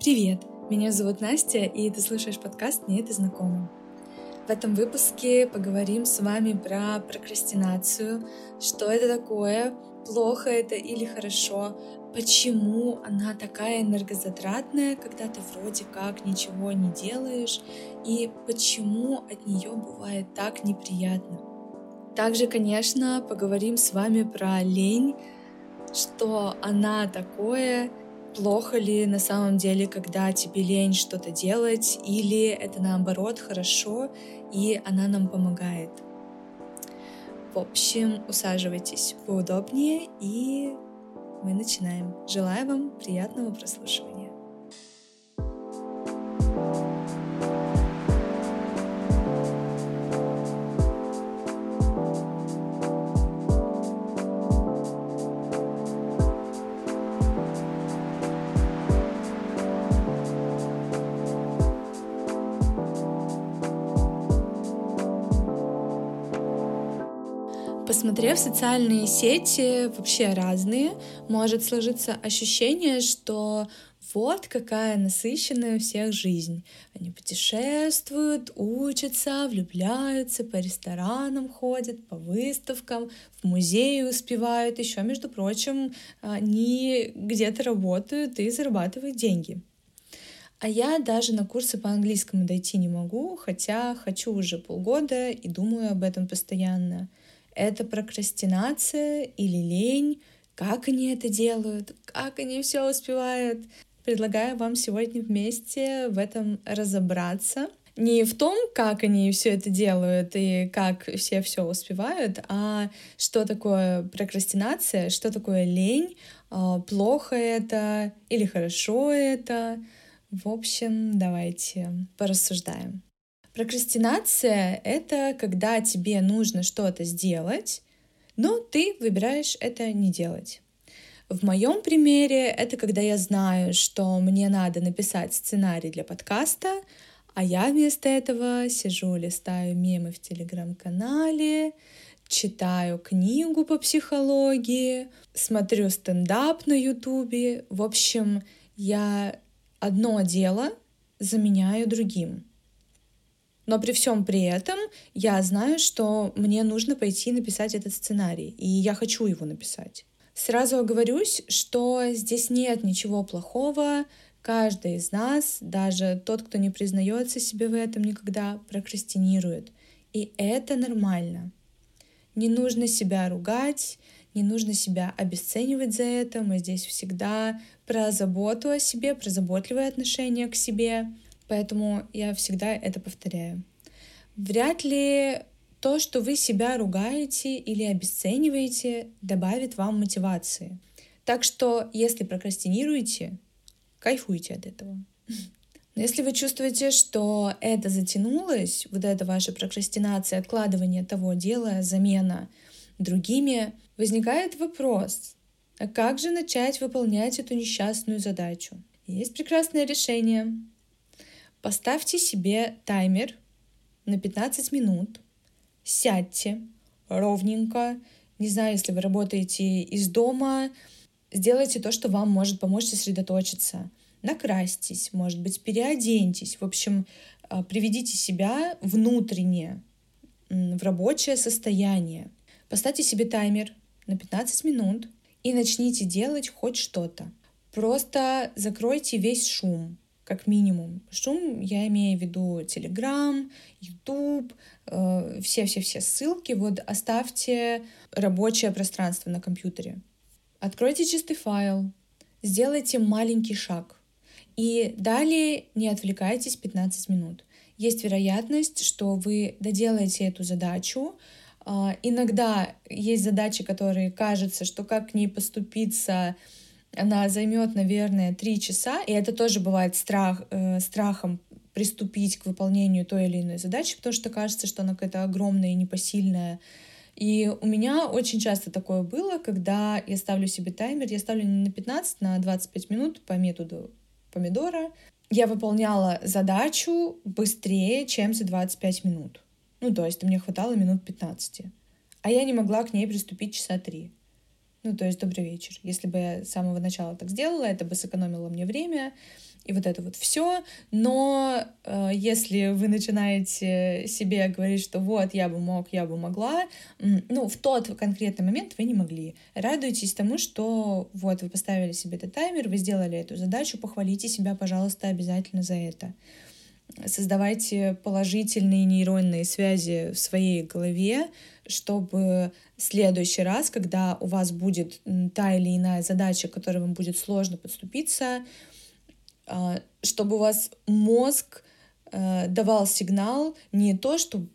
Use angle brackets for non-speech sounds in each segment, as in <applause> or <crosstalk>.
Привет! Меня зовут Настя, и ты слушаешь подкаст «Мне это знакомо». В этом выпуске поговорим с вами про прокрастинацию, что это такое, плохо это или хорошо, почему она такая энергозатратная, когда ты вроде как ничего не делаешь, и почему от нее бывает так неприятно. Также, конечно, поговорим с вами про лень, что она такое, плохо ли на самом деле, когда тебе лень что-то делать, или это наоборот хорошо, и она нам помогает. В общем, усаживайтесь поудобнее, и мы начинаем. Желаю вам приятного прослушивания. Посмотрев социальные сети, вообще разные, может сложиться ощущение, что вот какая насыщенная у всех жизнь. Они путешествуют, учатся, влюбляются, по ресторанам ходят, по выставкам, в музеи успевают. Еще, между прочим, они где-то работают и зарабатывают деньги. А я даже на курсы по английскому дойти не могу, хотя хочу уже полгода и думаю об этом постоянно. Это прокрастинация или лень? Как они это делают? Как они все успевают? Предлагаю вам сегодня вместе в этом разобраться. Не в том, как они все это делают и как все все успевают, а что такое прокрастинация, что такое лень, а, плохо это или хорошо это. В общем, давайте порассуждаем. Прокрастинация — это когда тебе нужно что-то сделать, но ты выбираешь это не делать. В моем примере это когда я знаю, что мне надо написать сценарий для подкаста, а я вместо этого сижу, листаю мемы в телеграм-канале, читаю книгу по психологии, смотрю стендап на ютубе. В общем, я одно дело заменяю другим. Но при всем при этом я знаю, что мне нужно пойти написать этот сценарий, и я хочу его написать. Сразу оговорюсь, что здесь нет ничего плохого. Каждый из нас, даже тот, кто не признается себе в этом никогда, прокрастинирует. И это нормально. Не нужно себя ругать, не нужно себя обесценивать за это. Мы здесь всегда про заботу о себе, про заботливое отношение к себе. Поэтому я всегда это повторяю. Вряд ли то, что вы себя ругаете или обесцениваете, добавит вам мотивации. Так что, если прокрастинируете, кайфуйте от этого. <laughs> Но если вы чувствуете, что это затянулось, вот эта ваша прокрастинация, откладывание того дела, замена другими, возникает вопрос, а как же начать выполнять эту несчастную задачу? Есть прекрасное решение. Поставьте себе таймер на 15 минут, сядьте ровненько, не знаю, если вы работаете из дома, сделайте то, что вам может помочь сосредоточиться. Накрасьтесь, может быть, переоденьтесь. В общем, а, приведите себя внутренне в рабочее состояние. Поставьте себе таймер на 15 минут и начните делать хоть что-то. Просто закройте весь шум как минимум. Шум я имею в виду Telegram, YouTube, э, все-все-все ссылки. Вот оставьте рабочее пространство на компьютере. Откройте чистый файл, сделайте маленький шаг. И далее не отвлекайтесь 15 минут. Есть вероятность, что вы доделаете эту задачу. Э, иногда есть задачи, которые кажется, что как к ней поступиться, она займет, наверное, три часа, и это тоже бывает страх, э, страхом приступить к выполнению той или иной задачи, потому что кажется, что она какая-то огромная и непосильная. И у меня очень часто такое было, когда я ставлю себе таймер, я ставлю не на 15, на 25 минут по методу помидора. Я выполняла задачу быстрее, чем за 25 минут. Ну, то есть мне хватало минут 15. А я не могла к ней приступить часа три. Ну, то есть добрый вечер. Если бы я с самого начала так сделала, это бы сэкономило мне время, и вот это вот все. Но э, если вы начинаете себе говорить, что вот я бы мог, я бы могла, ну в тот конкретный момент вы не могли. Радуйтесь тому, что вот вы поставили себе этот таймер, вы сделали эту задачу, похвалите себя, пожалуйста, обязательно за это. Создавайте положительные нейронные связи в своей голове, чтобы в следующий раз, когда у вас будет та или иная задача, к которой вам будет сложно подступиться, а, чтобы у вас мозг э, давал сигнал не то, что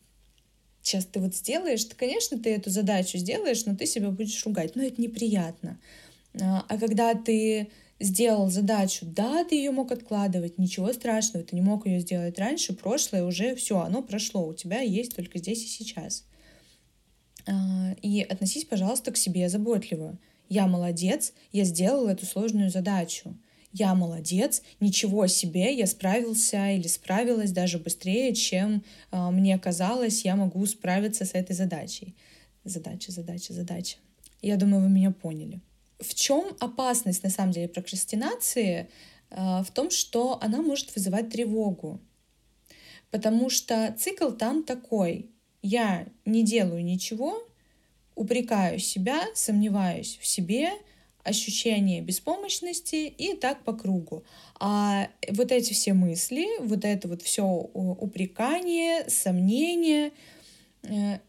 сейчас ты вот сделаешь, ты, конечно, ты эту задачу сделаешь, но ты себя будешь ругать, но это неприятно. А, а когда ты сделал задачу, да, ты ее мог откладывать, ничего страшного, ты не мог ее сделать раньше, прошлое уже все, оно прошло, у тебя есть только здесь и сейчас. А, и относись, пожалуйста, к себе заботливо. Я молодец, я сделал эту сложную задачу я молодец, ничего себе, я справился или справилась даже быстрее, чем э, мне казалось, я могу справиться с этой задачей. Задача, задача, задача. Я думаю, вы меня поняли. В чем опасность на самом деле прокрастинации? Э, в том, что она может вызывать тревогу. Потому что цикл там такой. Я не делаю ничего, упрекаю себя, сомневаюсь в себе, ощущение беспомощности и так по кругу. А вот эти все мысли, вот это вот все упрекание, сомнения, э,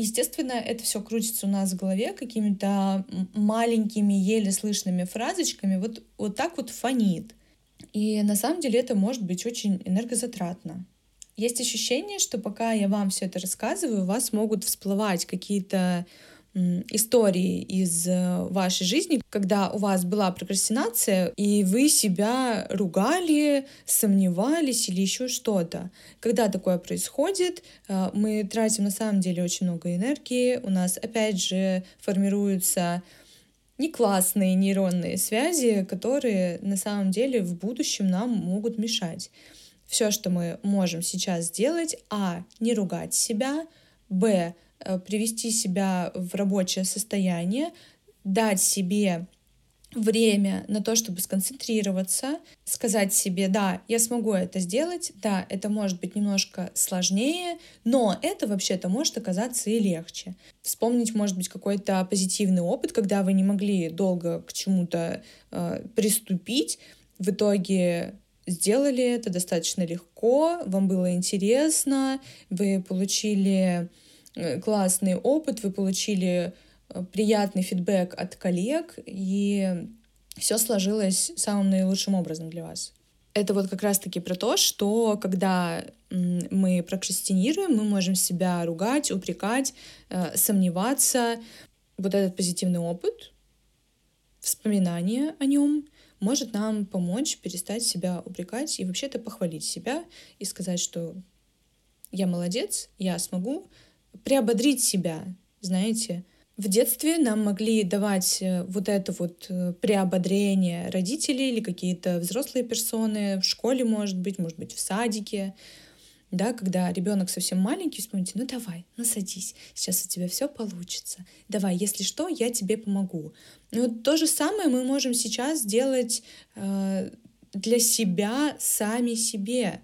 естественно, это все крутится у нас в голове какими-то маленькими, еле слышными фразочками, вот, вот так вот фонит. И на самом деле это может быть очень энергозатратно. Есть ощущение, что пока я вам все это рассказываю, у вас могут всплывать какие-то истории из э, вашей жизни, когда у вас была прокрастинация, и вы себя ругали, сомневались или еще что-то. Когда такое происходит, э, мы тратим на самом деле очень много энергии, у нас опять же формируются не классные нейронные связи, которые на самом деле в будущем нам могут мешать. Все, что мы можем сейчас сделать, а, не ругать себя, б, привести себя в рабочее состояние, дать себе время на то, чтобы сконцентрироваться, сказать себе, да, я смогу это сделать, да, это может быть немножко сложнее, но это вообще-то может оказаться и легче. Вспомнить, может быть, какой-то позитивный опыт, когда вы не могли долго к чему-то э, приступить, в итоге сделали это достаточно легко, вам было интересно, вы получили Э, классный опыт, вы получили э, приятный фидбэк от коллег, и все сложилось самым наилучшим образом для вас. Это вот как раз-таки про то, что когда мы прокрастинируем, мы можем себя ругать, упрекать, э, сомневаться. Вот этот позитивный опыт, вспоминание о нем может нам помочь перестать себя упрекать и вообще-то похвалить себя и сказать, что я молодец, я смогу, приободрить себя, знаете. В детстве нам могли давать э, вот это вот э, приободрение родители или какие-то взрослые персоны, в школе, может быть, может быть, в садике, да, когда ребенок совсем маленький, вспомните, ну давай, ну садись, сейчас у тебя все получится, давай, если что, я тебе помогу. И то же самое мы можем сейчас сделать э, для себя сами себе.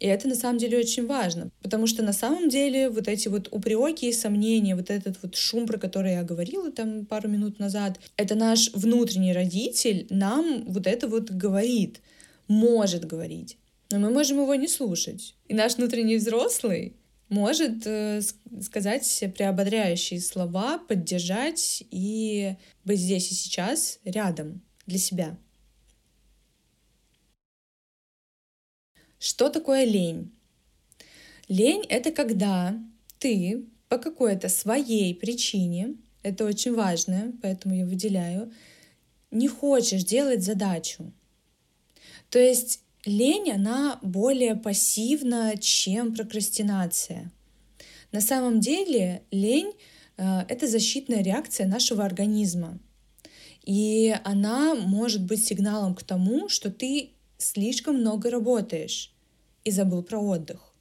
И это на самом деле очень важно, потому что на самом деле вот эти вот упреки и сомнения, вот этот вот шум, про который я говорила там пару минут назад, это наш внутренний родитель нам вот это вот говорит, может говорить. Но мы можем его не слушать. И наш внутренний взрослый может э, сказать приободряющие слова, поддержать и быть здесь и сейчас рядом для себя. Что такое лень? Лень — это когда ты по какой-то своей причине, это очень важно, поэтому я выделяю, не хочешь делать задачу. То есть лень, она более пассивна, чем прокрастинация. На самом деле лень э, — это защитная реакция нашего организма. И она может быть сигналом к тому, что ты слишком много работаешь и забыл про отдых.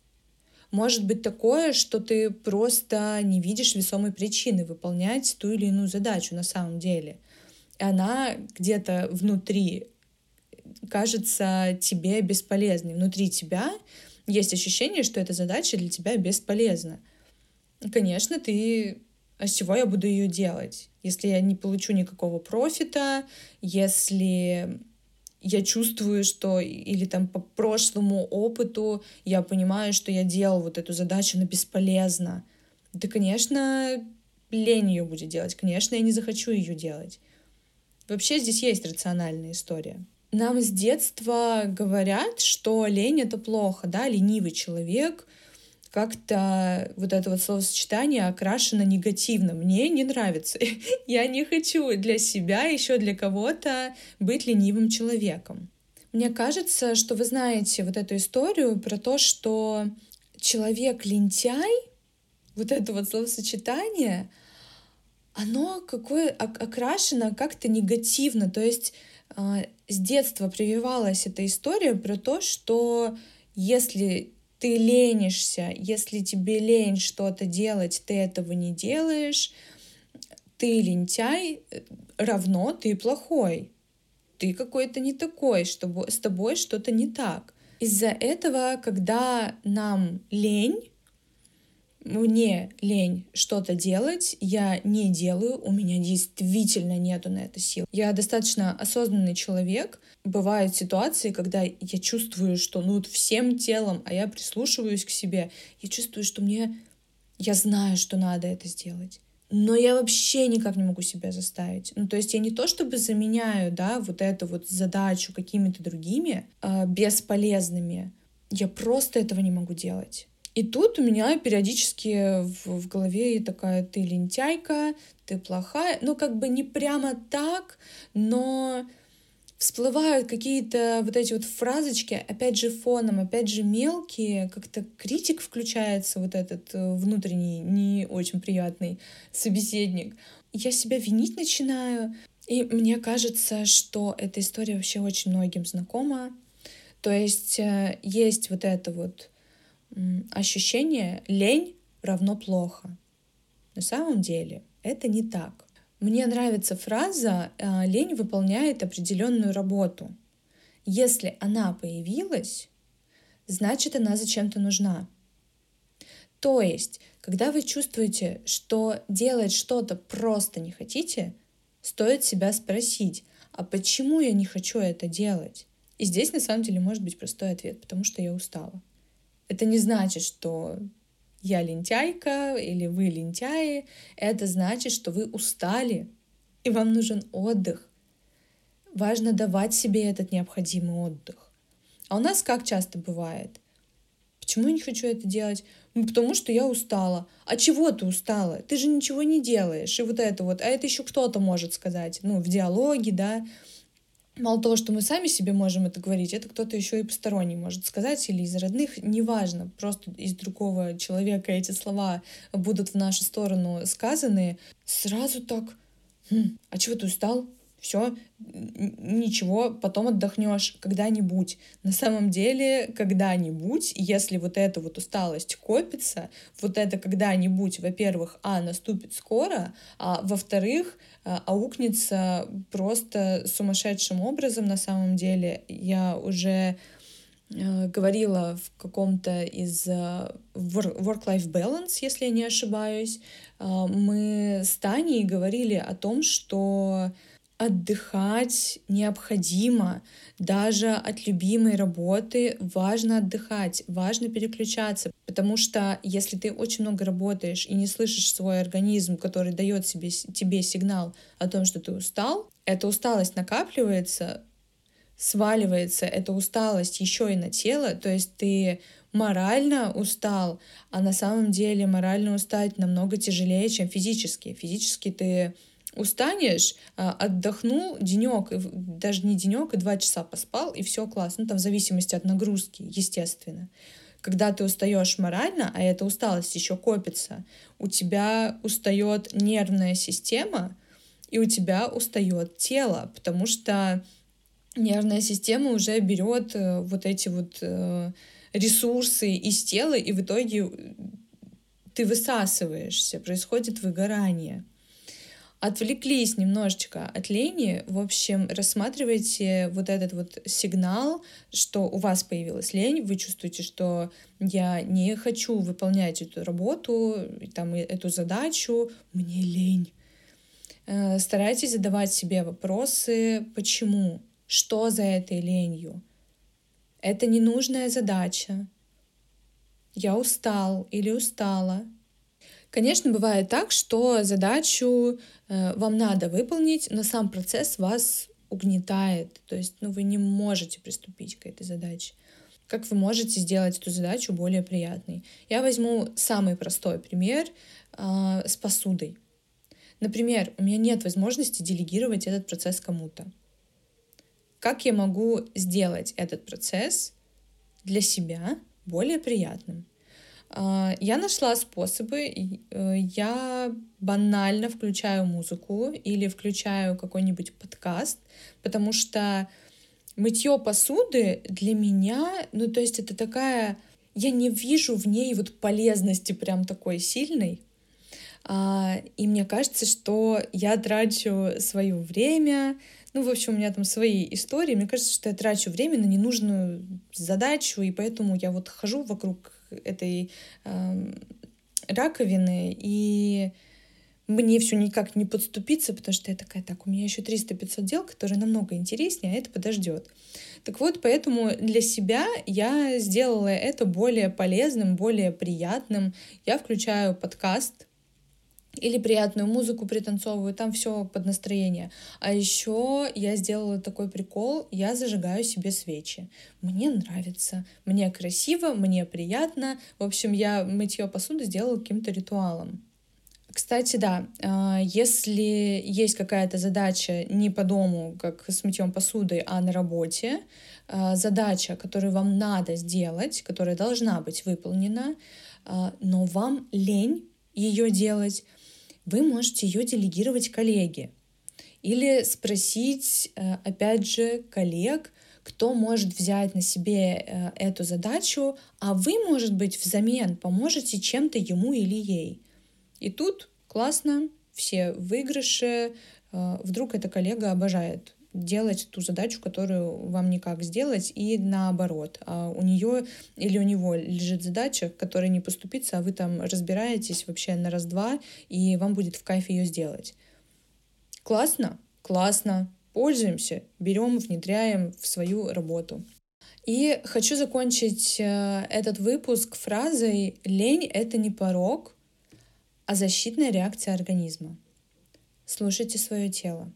Может быть такое, что ты просто не видишь весомой причины выполнять ту или иную задачу на самом деле. И она где-то внутри кажется тебе бесполезной. Внутри тебя есть ощущение, что эта задача для тебя бесполезна. Конечно, ты... А с чего я буду ее делать? Если я не получу никакого профита, если я чувствую, что или там по прошлому опыту я понимаю, что я делал вот эту задачу, но бесполезно. Да, конечно, лень ее будет делать. Конечно, я не захочу ее делать. Вообще здесь есть рациональная история. Нам с детства говорят, что лень — это плохо, да, ленивый человек, как-то вот это вот словосочетание окрашено негативно. Мне не нравится. <laughs> Я не хочу для себя, еще для кого-то быть ленивым человеком. Мне кажется, что вы знаете вот эту историю про то, что человек-лентяй, вот это вот словосочетание, оно какое окрашено как-то негативно. То есть а, с детства прививалась эта история про то, что если ты ленишься, если тебе лень что-то делать, ты этого не делаешь, ты лентяй, равно ты плохой. Ты какой-то не такой, чтобы с тобой что-то не так. Из-за этого, когда нам лень, мне лень что-то делать, я не делаю, у меня действительно нету на это сил. Я достаточно осознанный человек. Бывают ситуации, когда я чувствую, что ну вот всем телом, а я прислушиваюсь к себе, я чувствую, что мне... Я знаю, что надо это сделать. Но я вообще никак не могу себя заставить. Ну, то есть я не то чтобы заменяю, да, вот эту вот задачу какими-то другими э, бесполезными. Я просто этого не могу делать. И тут у меня периодически в, в голове такая, ты лентяйка, ты плохая. Ну, как бы не прямо так, но всплывают какие-то вот эти вот фразочки, опять же фоном, опять же мелкие, как-то критик включается, вот этот э, внутренний, не очень приятный собеседник. Я себя винить начинаю, и мне кажется, что эта история вообще очень многим знакома. То есть э, есть вот это вот ощущение лень равно плохо. На самом деле это не так. Мне нравится фраза «А, «лень выполняет определенную работу». Если она появилась, значит она зачем-то нужна. То есть, когда вы чувствуете, что делать что-то просто не хотите, стоит себя спросить, а почему я не хочу это делать? И здесь на самом деле может быть простой ответ, потому что я устала. Это не значит, что я лентяйка или вы лентяи. Это значит, что вы устали, и вам нужен отдых. Важно давать себе этот необходимый отдых. А у нас как часто бывает? Почему я не хочу это делать? Ну, потому что я устала. А чего ты устала? Ты же ничего не делаешь. И вот это вот. А это еще кто-то может сказать. Ну, в диалоге, да мало того, что мы сами себе можем это говорить, это кто-то еще и посторонний может сказать или из родных, неважно, просто из другого человека эти слова будут в нашу сторону сказаны, сразу так, хм, а чего ты устал? Все, ничего, потом отдохнешь когда-нибудь. На самом деле, когда-нибудь, если вот эта вот усталость копится, вот это когда-нибудь, во-первых, а, наступит скоро, а во-вторых, а, аукнется просто сумасшедшим образом на самом деле. Я уже э, говорила в каком-то из э, work-life balance, если я не ошибаюсь, э, мы с Таней говорили о том, что отдыхать необходимо. Даже от любимой работы важно отдыхать, важно переключаться, потому что если ты очень много работаешь и не слышишь свой организм, который дает себе, тебе сигнал о том, что ты устал, эта усталость накапливается, сваливается эта усталость еще и на тело, то есть ты морально устал, а на самом деле морально устать намного тяжелее, чем физически. Физически ты устанешь, а, отдохнул денек, даже не денек, и два часа поспал, и все классно. Ну, там в зависимости от нагрузки, естественно. Когда ты устаешь морально, а эта усталость еще копится, у тебя устает нервная система, и у тебя устает тело, потому что нервная система уже берет э, вот эти вот э, ресурсы из тела, и в итоге ты высасываешься, происходит выгорание. Отвлеклись немножечко от лени, в общем, рассматривайте вот этот вот сигнал, что у вас появилась лень, вы чувствуете, что я не хочу выполнять эту работу, там, эту задачу, мне лень. Э, старайтесь задавать себе вопросы, почему, что за этой ленью. Это ненужная задача. Я устал или устала. Конечно, бывает так, что задачу э, вам надо выполнить, но сам процесс вас угнетает. То есть ну, вы не можете приступить к этой задаче. Как вы можете сделать эту задачу более приятной? Я возьму самый простой пример э, с посудой. Например, у меня нет возможности делегировать этот процесс кому-то. Как я могу сделать этот процесс для себя более приятным? А, я нашла способы. Э, я банально включаю музыку или включаю какой-нибудь подкаст, потому что мытье посуды для меня, ну то есть это такая, я не вижу в ней вот полезности прям такой сильной. А, и мне кажется, что я трачу свое время, ну, в общем, у меня там свои истории. Мне кажется, что я трачу время на ненужную задачу, и поэтому я вот хожу вокруг этой э, раковины, и мне все никак не подступиться, потому что я такая, так, у меня еще 300-500 дел, которые намного интереснее, а это подождет. Так вот, поэтому для себя я сделала это более полезным, более приятным. Я включаю подкаст, или приятную музыку пританцовываю, там все под настроение. А еще я сделала такой прикол, я зажигаю себе свечи. Мне нравится, мне красиво, мне приятно. В общем, я мытье посуды сделала каким-то ритуалом. Кстати, да, а, если есть какая-то задача не по дому, как с мытьем посуды, а на работе, а, задача, которую вам надо сделать, которая должна быть выполнена, а, но вам лень ее делать, вы можете ее делегировать коллеге. Или спросить, э, опять же, коллег, кто может взять на себе э, эту задачу, а вы, может быть, взамен поможете чем-то ему или ей. И тут классно, все выигрыши, э, вдруг эта коллега обожает делать ту задачу, которую вам никак сделать, и наоборот. А у нее или у него лежит задача, которая не поступится, а вы там разбираетесь вообще на раз-два, и вам будет в кайф ее сделать. Классно? Классно. Пользуемся, берем, внедряем в свою работу. И хочу закончить э, этот выпуск фразой «Лень — это не порог, а защитная реакция организма». Слушайте свое тело.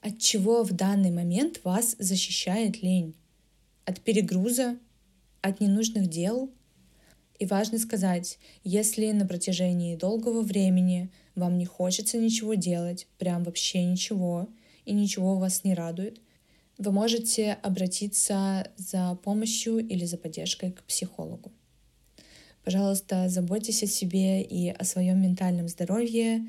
От чего в данный момент вас защищает лень? От перегруза? От ненужных дел? И важно сказать, если на протяжении долгого времени вам не хочется ничего делать, прям вообще ничего, и ничего вас не радует, вы можете обратиться за помощью или за поддержкой к психологу. Пожалуйста, заботьтесь о себе и о своем ментальном здоровье,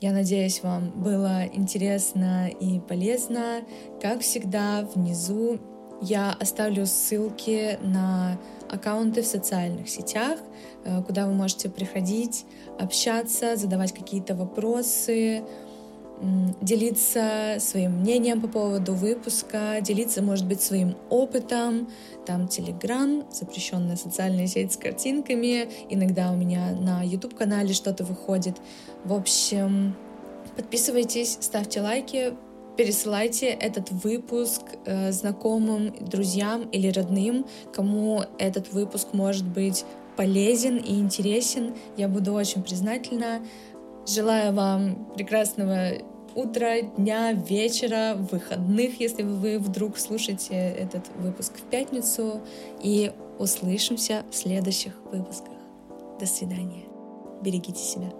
я надеюсь, вам было интересно и полезно. Как всегда, внизу я оставлю ссылки на аккаунты в социальных сетях, э, куда вы можете приходить, общаться, задавать какие-то вопросы, делиться своим мнением по поводу выпуска, делиться, может быть, своим опытом. Там Телеграм, запрещенная социальная сеть с картинками. Иногда у меня на YouTube-канале что-то выходит. В общем, подписывайтесь, ставьте лайки, пересылайте этот выпуск э, знакомым, друзьям или родным, кому этот выпуск может быть полезен и интересен. Я буду очень признательна. Желаю вам прекрасного утра, дня, вечера, выходных, если вы вдруг слушаете этот выпуск в пятницу. И услышимся в следующих выпусках. До свидания. Берегите себя.